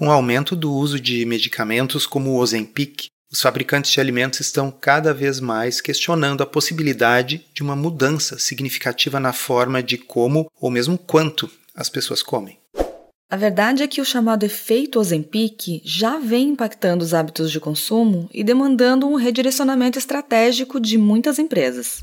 Com o aumento do uso de medicamentos como o Ozempic, os fabricantes de alimentos estão cada vez mais questionando a possibilidade de uma mudança significativa na forma de como ou mesmo quanto as pessoas comem. A verdade é que o chamado efeito Ozempic já vem impactando os hábitos de consumo e demandando um redirecionamento estratégico de muitas empresas.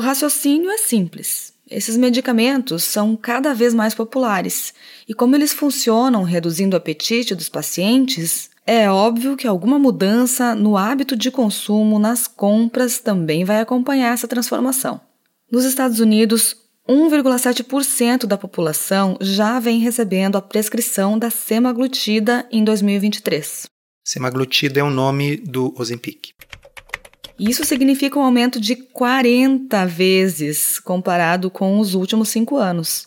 O raciocínio é simples. Esses medicamentos são cada vez mais populares e, como eles funcionam reduzindo o apetite dos pacientes, é óbvio que alguma mudança no hábito de consumo nas compras também vai acompanhar essa transformação. Nos Estados Unidos, 1,7% da população já vem recebendo a prescrição da semaglutida em 2023. Semaglutida é o nome do Ozempic. Isso significa um aumento de 40 vezes comparado com os últimos cinco anos,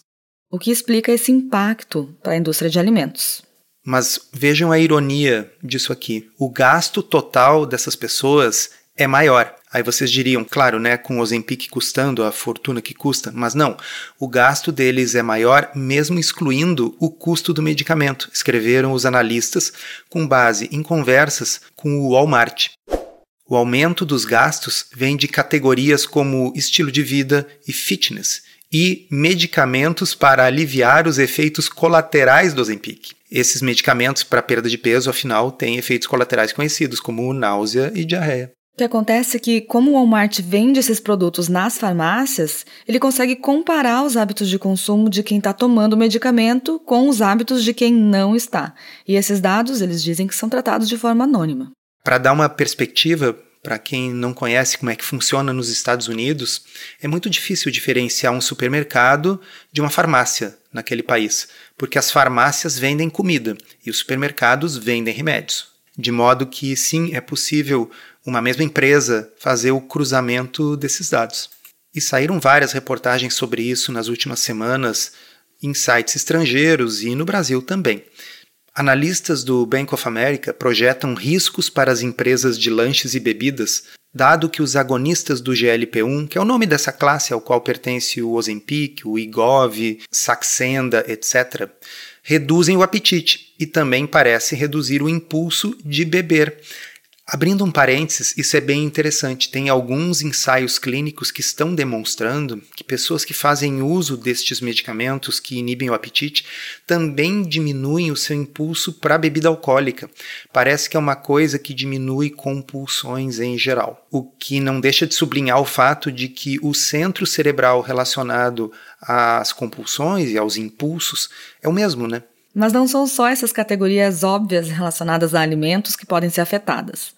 o que explica esse impacto para a indústria de alimentos. Mas vejam a ironia disso aqui. O gasto total dessas pessoas é maior. Aí vocês diriam, claro, né, com o Ozempic custando a fortuna que custa, mas não. O gasto deles é maior mesmo excluindo o custo do medicamento, escreveram os analistas com base em conversas com o Walmart. O aumento dos gastos vem de categorias como estilo de vida e fitness e medicamentos para aliviar os efeitos colaterais do Ozempic. Esses medicamentos para perda de peso, afinal, têm efeitos colaterais conhecidos como náusea e diarreia. O que acontece é que, como o Walmart vende esses produtos nas farmácias, ele consegue comparar os hábitos de consumo de quem está tomando o medicamento com os hábitos de quem não está. E esses dados, eles dizem que são tratados de forma anônima. Para dar uma perspectiva, para quem não conhece como é que funciona nos Estados Unidos, é muito difícil diferenciar um supermercado de uma farmácia naquele país, porque as farmácias vendem comida e os supermercados vendem remédios. De modo que, sim, é possível uma mesma empresa fazer o cruzamento desses dados. E saíram várias reportagens sobre isso nas últimas semanas em sites estrangeiros e no Brasil também. Analistas do Bank of America projetam riscos para as empresas de lanches e bebidas, dado que os agonistas do GLP-1, que é o nome dessa classe ao qual pertence o Ozempic, o Igov, Saxenda, etc., reduzem o apetite e também parecem reduzir o impulso de beber. Abrindo um parênteses, isso é bem interessante. Tem alguns ensaios clínicos que estão demonstrando que pessoas que fazem uso destes medicamentos que inibem o apetite também diminuem o seu impulso para a bebida alcoólica. Parece que é uma coisa que diminui compulsões em geral. O que não deixa de sublinhar o fato de que o centro cerebral relacionado às compulsões e aos impulsos é o mesmo, né? Mas não são só essas categorias óbvias relacionadas a alimentos que podem ser afetadas.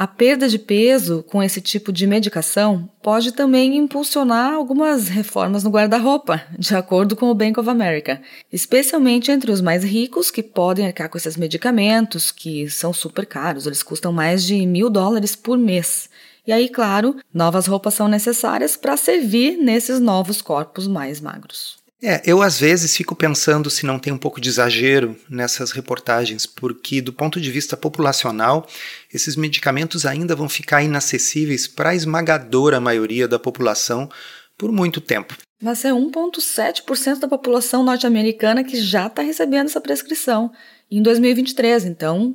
A perda de peso com esse tipo de medicação pode também impulsionar algumas reformas no guarda-roupa, de acordo com o Bank of America, especialmente entre os mais ricos que podem arcar com esses medicamentos, que são super caros, eles custam mais de mil dólares por mês. E aí, claro, novas roupas são necessárias para servir nesses novos corpos mais magros. É, eu às vezes fico pensando se não tem um pouco de exagero nessas reportagens, porque do ponto de vista populacional, esses medicamentos ainda vão ficar inacessíveis para a esmagadora maioria da população por muito tempo. Mas é 1,7% da população norte-americana que já está recebendo essa prescrição em 2023, então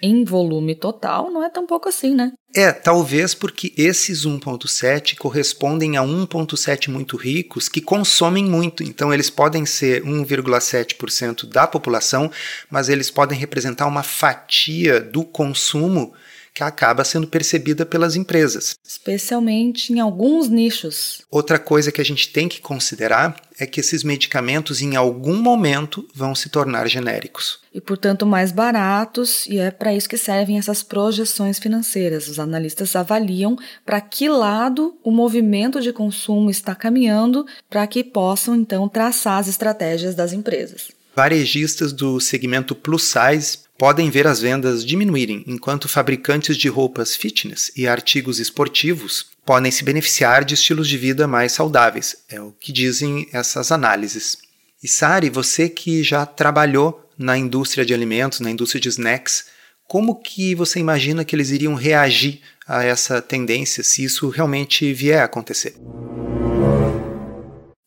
em volume total, não é tão pouco assim, né? É, talvez porque esses 1.7 correspondem a 1.7 muito ricos que consomem muito. Então eles podem ser 1,7% da população, mas eles podem representar uma fatia do consumo que acaba sendo percebida pelas empresas. Especialmente em alguns nichos. Outra coisa que a gente tem que considerar é que esses medicamentos, em algum momento, vão se tornar genéricos. E, portanto, mais baratos, e é para isso que servem essas projeções financeiras. Os analistas avaliam para que lado o movimento de consumo está caminhando para que possam, então, traçar as estratégias das empresas. Varejistas do segmento plus size podem ver as vendas diminuírem, enquanto fabricantes de roupas fitness e artigos esportivos podem se beneficiar de estilos de vida mais saudáveis, é o que dizem essas análises. E Sari, você que já trabalhou na indústria de alimentos, na indústria de snacks, como que você imagina que eles iriam reagir a essa tendência se isso realmente vier a acontecer?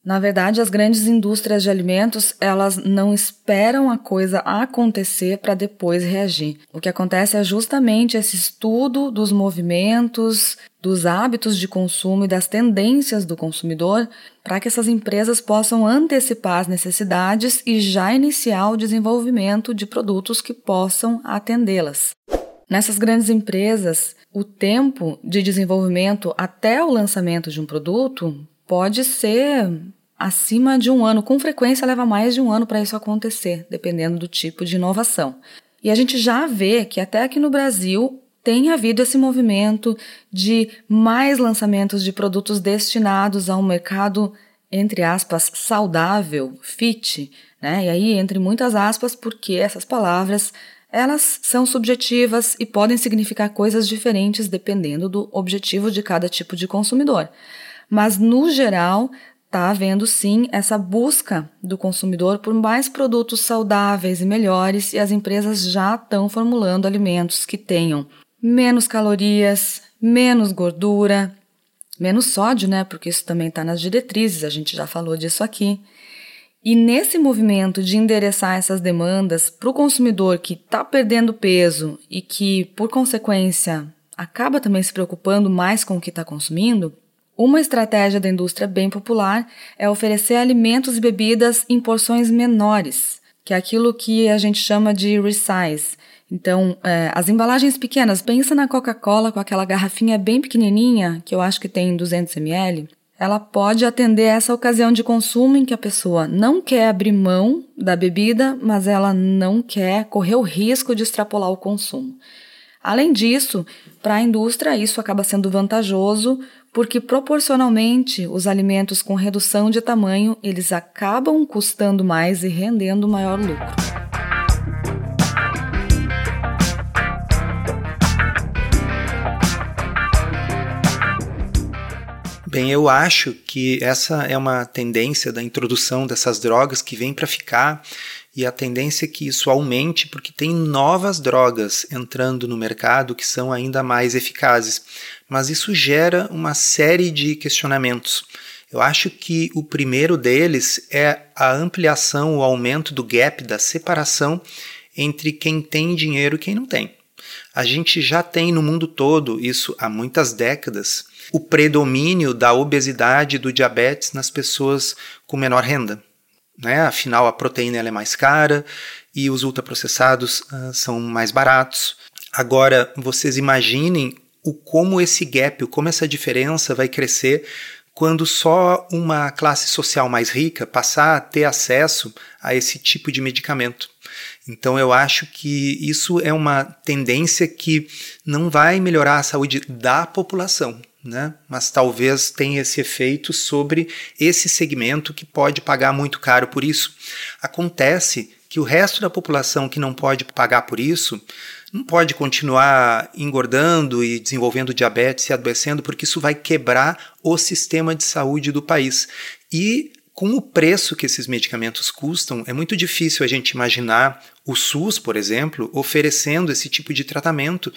Na verdade, as grandes indústrias de alimentos, elas não esperam a coisa acontecer para depois reagir. O que acontece é justamente esse estudo dos movimentos, dos hábitos de consumo e das tendências do consumidor, para que essas empresas possam antecipar as necessidades e já iniciar o desenvolvimento de produtos que possam atendê-las. Nessas grandes empresas, o tempo de desenvolvimento até o lançamento de um produto pode ser acima de um ano. Com frequência, leva mais de um ano para isso acontecer, dependendo do tipo de inovação. E a gente já vê que até aqui no Brasil tem havido esse movimento de mais lançamentos de produtos destinados a um mercado, entre aspas, saudável, fit, né? E aí, entre muitas aspas, porque essas palavras elas são subjetivas e podem significar coisas diferentes dependendo do objetivo de cada tipo de consumidor mas no geral está havendo sim essa busca do consumidor por mais produtos saudáveis e melhores e as empresas já estão formulando alimentos que tenham menos calorias, menos gordura, menos sódio, né? Porque isso também está nas diretrizes, a gente já falou disso aqui. E nesse movimento de endereçar essas demandas para o consumidor que está perdendo peso e que, por consequência, acaba também se preocupando mais com o que está consumindo, uma estratégia da indústria bem popular é oferecer alimentos e bebidas em porções menores, que é aquilo que a gente chama de resize. Então, é, as embalagens pequenas, pensa na Coca-Cola com aquela garrafinha bem pequenininha, que eu acho que tem 200 ml, ela pode atender essa ocasião de consumo em que a pessoa não quer abrir mão da bebida, mas ela não quer correr o risco de extrapolar o consumo. Além disso, para a indústria isso acaba sendo vantajoso porque proporcionalmente os alimentos com redução de tamanho, eles acabam custando mais e rendendo maior lucro. Bem, eu acho que essa é uma tendência da introdução dessas drogas que vem para ficar e a tendência é que isso aumente porque tem novas drogas entrando no mercado que são ainda mais eficazes. Mas isso gera uma série de questionamentos. Eu acho que o primeiro deles é a ampliação, o aumento do gap, da separação entre quem tem dinheiro e quem não tem. A gente já tem no mundo todo isso há muitas décadas, o predomínio da obesidade e do diabetes nas pessoas com menor renda né? Afinal, a proteína ela é mais cara e os ultraprocessados uh, são mais baratos. Agora, vocês imaginem o como esse gap, o como essa diferença vai crescer quando só uma classe social mais rica passar a ter acesso a esse tipo de medicamento. Então eu acho que isso é uma tendência que não vai melhorar a saúde da população, né? mas talvez tenha esse efeito sobre esse segmento que pode pagar muito caro por isso. Acontece que o resto da população que não pode pagar por isso não pode continuar engordando e desenvolvendo diabetes e adoecendo, porque isso vai quebrar o sistema de saúde do país. E com o preço que esses medicamentos custam, é muito difícil a gente imaginar o SUS, por exemplo, oferecendo esse tipo de tratamento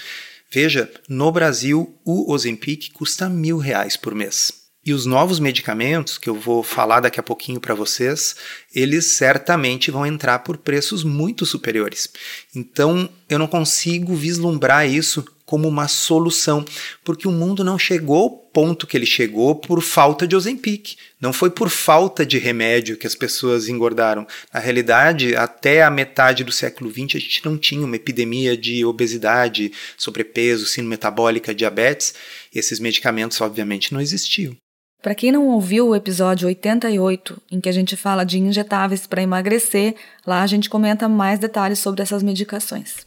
Veja, no Brasil o Ozempic custa mil reais por mês. E os novos medicamentos, que eu vou falar daqui a pouquinho para vocês, eles certamente vão entrar por preços muito superiores. Então, eu não consigo vislumbrar isso como uma solução, porque o mundo não chegou ao ponto que ele chegou por falta de Ozempic. Não foi por falta de remédio que as pessoas engordaram. Na realidade, até a metade do século XX, a gente não tinha uma epidemia de obesidade, sobrepeso, síndrome metabólica, diabetes. E esses medicamentos, obviamente, não existiam. Para quem não ouviu o episódio 88, em que a gente fala de injetáveis para emagrecer, lá a gente comenta mais detalhes sobre essas medicações.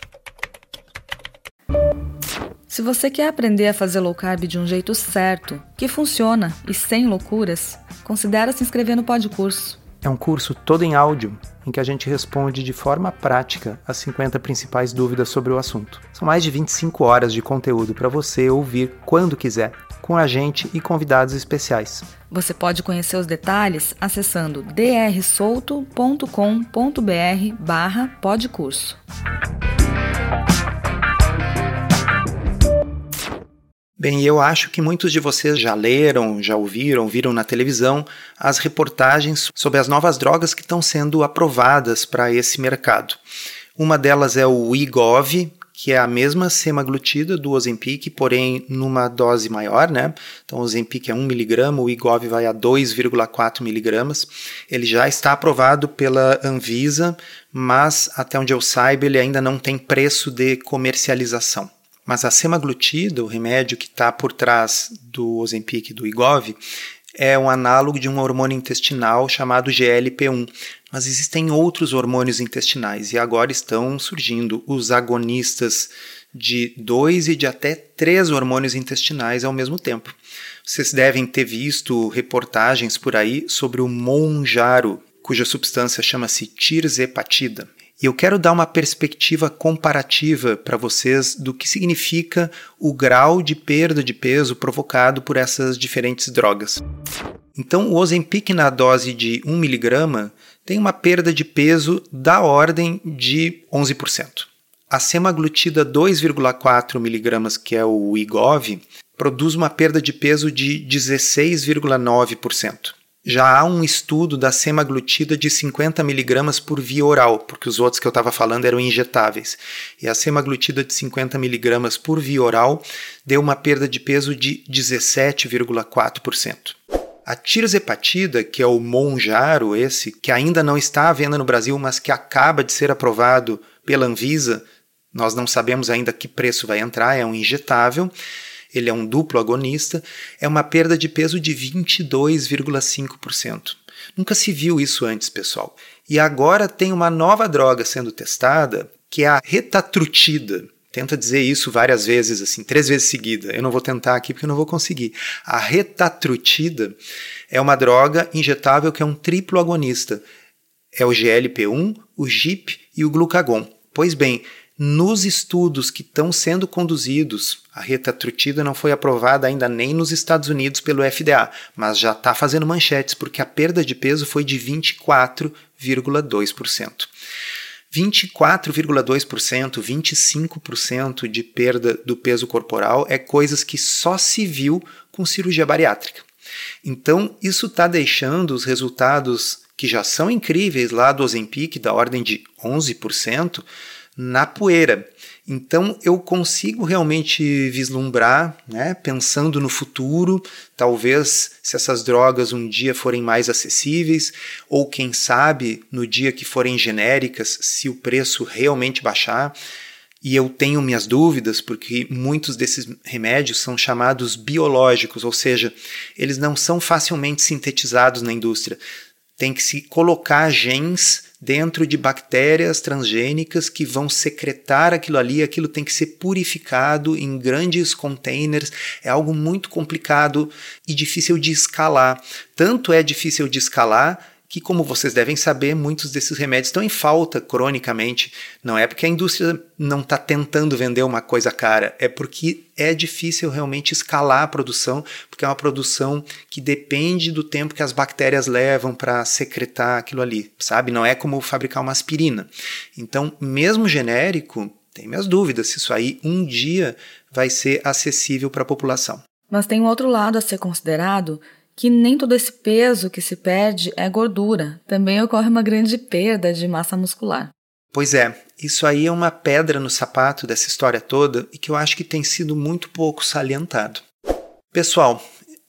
Se você quer aprender a fazer low carb de um jeito certo, que funciona e sem loucuras, considere se inscrever no Podcurso. É um curso todo em áudio em que a gente responde de forma prática as 50 principais dúvidas sobre o assunto. São mais de 25 horas de conteúdo para você ouvir quando quiser, com a gente e convidados especiais. Você pode conhecer os detalhes acessando drsolto.com.br/podcurso. Bem, eu acho que muitos de vocês já leram, já ouviram, viram na televisão as reportagens sobre as novas drogas que estão sendo aprovadas para esse mercado. Uma delas é o Igov, que é a mesma semaglutida do Ozempic, porém numa dose maior, né? Então o Ozempic é 1 mg, o Igov vai a 2,4 mg. Ele já está aprovado pela Anvisa, mas até onde eu saiba ele ainda não tem preço de comercialização. Mas a semaglutida, o remédio que está por trás do Ozempic e do Igov, é um análogo de um hormônio intestinal chamado GLP-1. Mas existem outros hormônios intestinais e agora estão surgindo os agonistas de dois e de até três hormônios intestinais ao mesmo tempo. Vocês devem ter visto reportagens por aí sobre o Monjaro, cuja substância chama-se tirzepatida. E eu quero dar uma perspectiva comparativa para vocês do que significa o grau de perda de peso provocado por essas diferentes drogas. Então, o Ozempic na dose de 1 mg tem uma perda de peso da ordem de 11%. A semaglutida 2,4 mg, que é o Igov, produz uma perda de peso de 16,9% já há um estudo da semaglutida de 50 mg por via oral, porque os outros que eu estava falando eram injetáveis. E a semaglutida de 50 mg por via oral deu uma perda de peso de 17,4%. A tirzepatida, que é o Monjaro, esse, que ainda não está à venda no Brasil, mas que acaba de ser aprovado pela Anvisa, nós não sabemos ainda que preço vai entrar, é um injetável ele é um duplo agonista, é uma perda de peso de 22,5%. Nunca se viu isso antes, pessoal. E agora tem uma nova droga sendo testada, que é a retatrutida. Tenta dizer isso várias vezes, assim, três vezes seguida. Eu não vou tentar aqui porque eu não vou conseguir. A retatrutida é uma droga injetável que é um triplo agonista. É o GLP-1, o GIP e o glucagon. Pois bem, nos estudos que estão sendo conduzidos, a retatrutida não foi aprovada ainda nem nos Estados Unidos pelo FDA, mas já está fazendo manchetes porque a perda de peso foi de 24,2%. 24,2%, 25% de perda do peso corporal é coisas que só se viu com cirurgia bariátrica. Então, isso está deixando os resultados que já são incríveis lá do Ozempic, da ordem de 11%, na poeira. Então eu consigo realmente vislumbrar, né, pensando no futuro, talvez se essas drogas um dia forem mais acessíveis, ou quem sabe no dia que forem genéricas, se o preço realmente baixar. E eu tenho minhas dúvidas, porque muitos desses remédios são chamados biológicos, ou seja, eles não são facilmente sintetizados na indústria. Tem que se colocar genes dentro de bactérias transgênicas que vão secretar aquilo ali, aquilo tem que ser purificado em grandes containers, é algo muito complicado e difícil de escalar. Tanto é difícil de escalar que, como vocês devem saber, muitos desses remédios estão em falta cronicamente. Não é porque a indústria não está tentando vender uma coisa cara, é porque é difícil realmente escalar a produção, porque é uma produção que depende do tempo que as bactérias levam para secretar aquilo ali, sabe? Não é como fabricar uma aspirina. Então, mesmo genérico, tem minhas dúvidas se isso aí um dia vai ser acessível para a população. Mas tem um outro lado a ser considerado que nem todo esse peso que se perde é gordura, também ocorre uma grande perda de massa muscular. Pois é, isso aí é uma pedra no sapato dessa história toda e que eu acho que tem sido muito pouco salientado. Pessoal,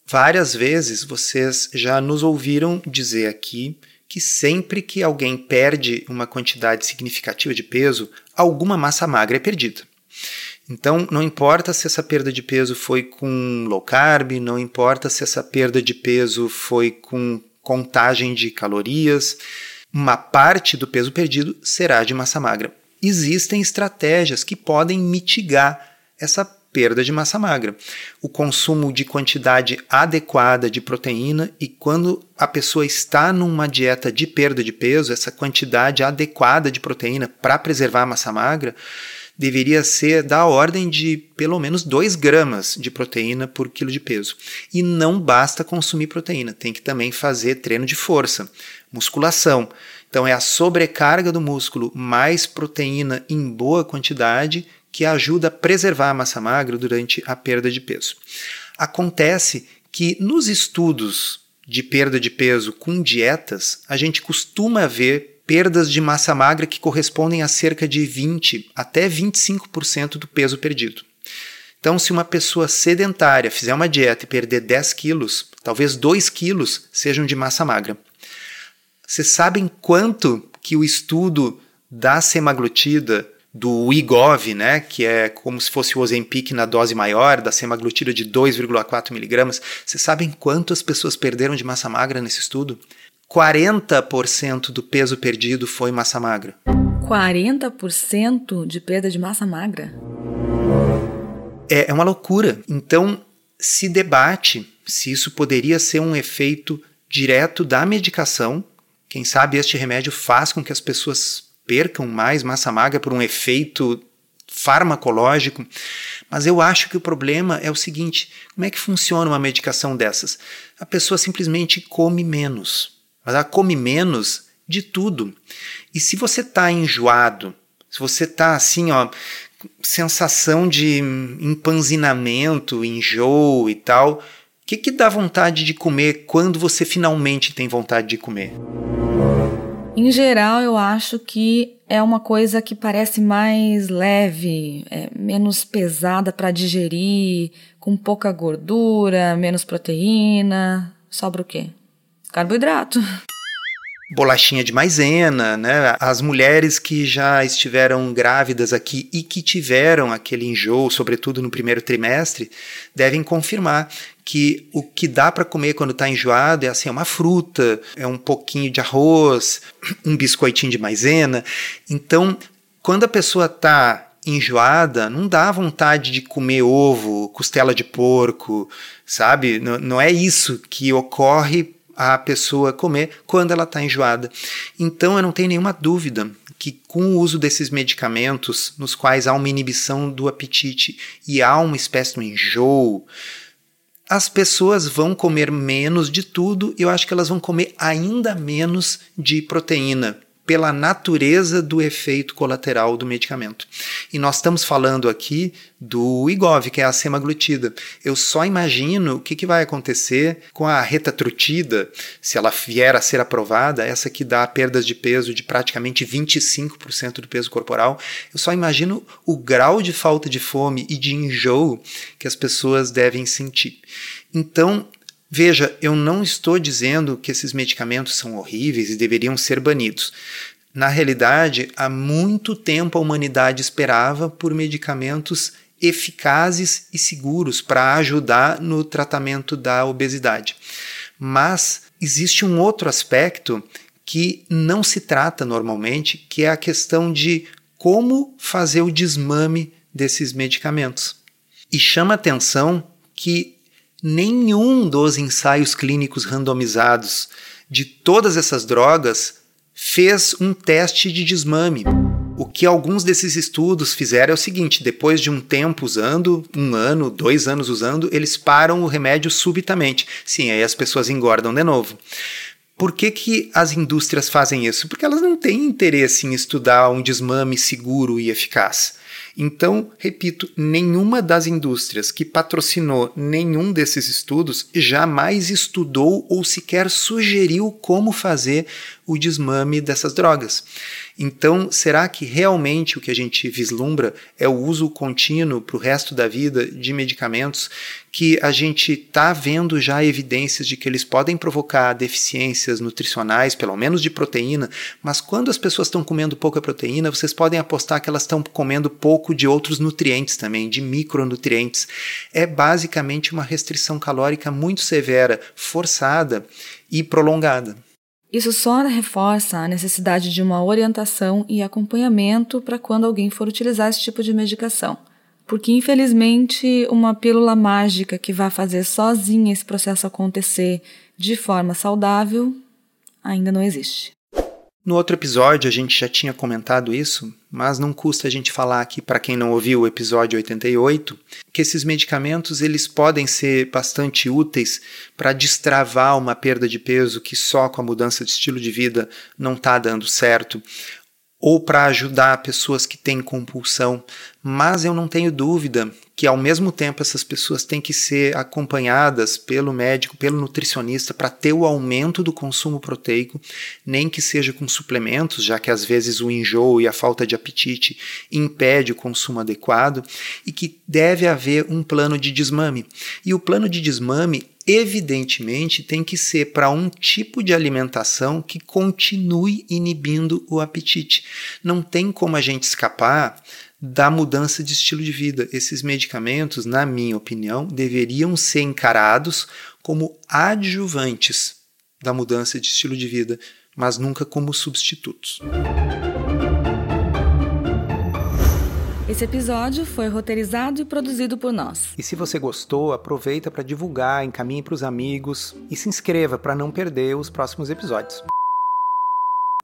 várias vezes vocês já nos ouviram dizer aqui que sempre que alguém perde uma quantidade significativa de peso, alguma massa magra é perdida. Então, não importa se essa perda de peso foi com low carb, não importa se essa perda de peso foi com contagem de calorias, uma parte do peso perdido será de massa magra. Existem estratégias que podem mitigar essa perda de massa magra. O consumo de quantidade adequada de proteína e quando a pessoa está numa dieta de perda de peso, essa quantidade adequada de proteína para preservar a massa magra deveria ser da ordem de pelo menos 2 gramas de proteína por quilo de peso. E não basta consumir proteína, tem que também fazer treino de força, musculação. Então é a sobrecarga do músculo mais proteína em boa quantidade que ajuda a preservar a massa magra durante a perda de peso. Acontece que nos estudos de perda de peso com dietas, a gente costuma ver perdas de massa magra que correspondem a cerca de 20 até 25% do peso perdido. Então, se uma pessoa sedentária fizer uma dieta e perder 10 quilos, talvez 2 quilos sejam de massa magra. Vocês sabem quanto que o estudo da semaglutida, do IGOV, né, que é como se fosse o Ozempic na dose maior, da semaglutida de 2,4 miligramas, vocês sabem quanto as pessoas perderam de massa magra nesse estudo? 40% do peso perdido foi massa magra. 40% de perda de massa magra? É, é uma loucura. Então, se debate se isso poderia ser um efeito direto da medicação. Quem sabe este remédio faz com que as pessoas percam mais massa magra por um efeito farmacológico. Mas eu acho que o problema é o seguinte: como é que funciona uma medicação dessas? A pessoa simplesmente come menos mas ela come menos de tudo. E se você está enjoado, se você está assim, ó, sensação de empanzinamento, enjoo e tal, o que, que dá vontade de comer quando você finalmente tem vontade de comer? Em geral, eu acho que é uma coisa que parece mais leve, é menos pesada para digerir, com pouca gordura, menos proteína. Sobra o quê? Carboidrato. Bolachinha de maisena, né? As mulheres que já estiveram grávidas aqui e que tiveram aquele enjoo, sobretudo no primeiro trimestre, devem confirmar que o que dá para comer quando está enjoado é assim, é uma fruta, é um pouquinho de arroz, um biscoitinho de maisena. Então, quando a pessoa está enjoada, não dá vontade de comer ovo, costela de porco, sabe? Não, não é isso que ocorre a pessoa comer quando ela está enjoada. Então eu não tenho nenhuma dúvida que com o uso desses medicamentos, nos quais há uma inibição do apetite e há uma espécie de um enjoo, as pessoas vão comer menos de tudo e eu acho que elas vão comer ainda menos de proteína, pela natureza do efeito colateral do medicamento. E nós estamos falando aqui do IGOV, que é a semaglutida. Eu só imagino o que, que vai acontecer com a retatrutida, se ela vier a ser aprovada, essa que dá perdas de peso de praticamente 25% do peso corporal. Eu só imagino o grau de falta de fome e de enjoo que as pessoas devem sentir. Então, Veja, eu não estou dizendo que esses medicamentos são horríveis e deveriam ser banidos. Na realidade, há muito tempo a humanidade esperava por medicamentos eficazes e seguros para ajudar no tratamento da obesidade. Mas existe um outro aspecto que não se trata normalmente, que é a questão de como fazer o desmame desses medicamentos. E chama atenção que nenhum dos ensaios clínicos randomizados de todas essas drogas fez um teste de desmame. O que alguns desses estudos fizeram é o seguinte: depois de um tempo usando, um ano, dois anos usando, eles param o remédio subitamente. Sim, aí as pessoas engordam de novo. Por que, que as indústrias fazem isso? Porque elas não têm interesse em estudar um desmame seguro e eficaz. Então, repito, nenhuma das indústrias que patrocinou nenhum desses estudos jamais estudou ou sequer sugeriu como fazer o desmame dessas drogas. Então, será que realmente o que a gente vislumbra é o uso contínuo para o resto da vida de medicamentos que a gente está vendo já evidências de que eles podem provocar deficiências nutricionais, pelo menos de proteína, mas quando as pessoas estão comendo pouca proteína, vocês podem apostar que elas estão comendo pouco de outros nutrientes também, de micronutrientes. É basicamente uma restrição calórica muito severa, forçada e prolongada. Isso só reforça a necessidade de uma orientação e acompanhamento para quando alguém for utilizar esse tipo de medicação. Porque, infelizmente, uma pílula mágica que vai fazer sozinha esse processo acontecer de forma saudável ainda não existe. No outro episódio a gente já tinha comentado isso, mas não custa a gente falar aqui para quem não ouviu o episódio 88, que esses medicamentos eles podem ser bastante úteis para destravar uma perda de peso que só com a mudança de estilo de vida não está dando certo, ou para ajudar pessoas que têm compulsão, mas eu não tenho dúvida que ao mesmo tempo essas pessoas têm que ser acompanhadas pelo médico, pelo nutricionista para ter o aumento do consumo proteico, nem que seja com suplementos, já que às vezes o enjoo e a falta de apetite impede o consumo adequado, e que deve haver um plano de desmame. E o plano de desmame evidentemente tem que ser para um tipo de alimentação que continue inibindo o apetite. Não tem como a gente escapar da mudança de estilo de vida. Esses medicamentos, na minha opinião, deveriam ser encarados como adjuvantes da mudança de estilo de vida, mas nunca como substitutos. Esse episódio foi roteirizado e produzido por nós. E se você gostou, aproveita para divulgar, encaminhe para os amigos e se inscreva para não perder os próximos episódios.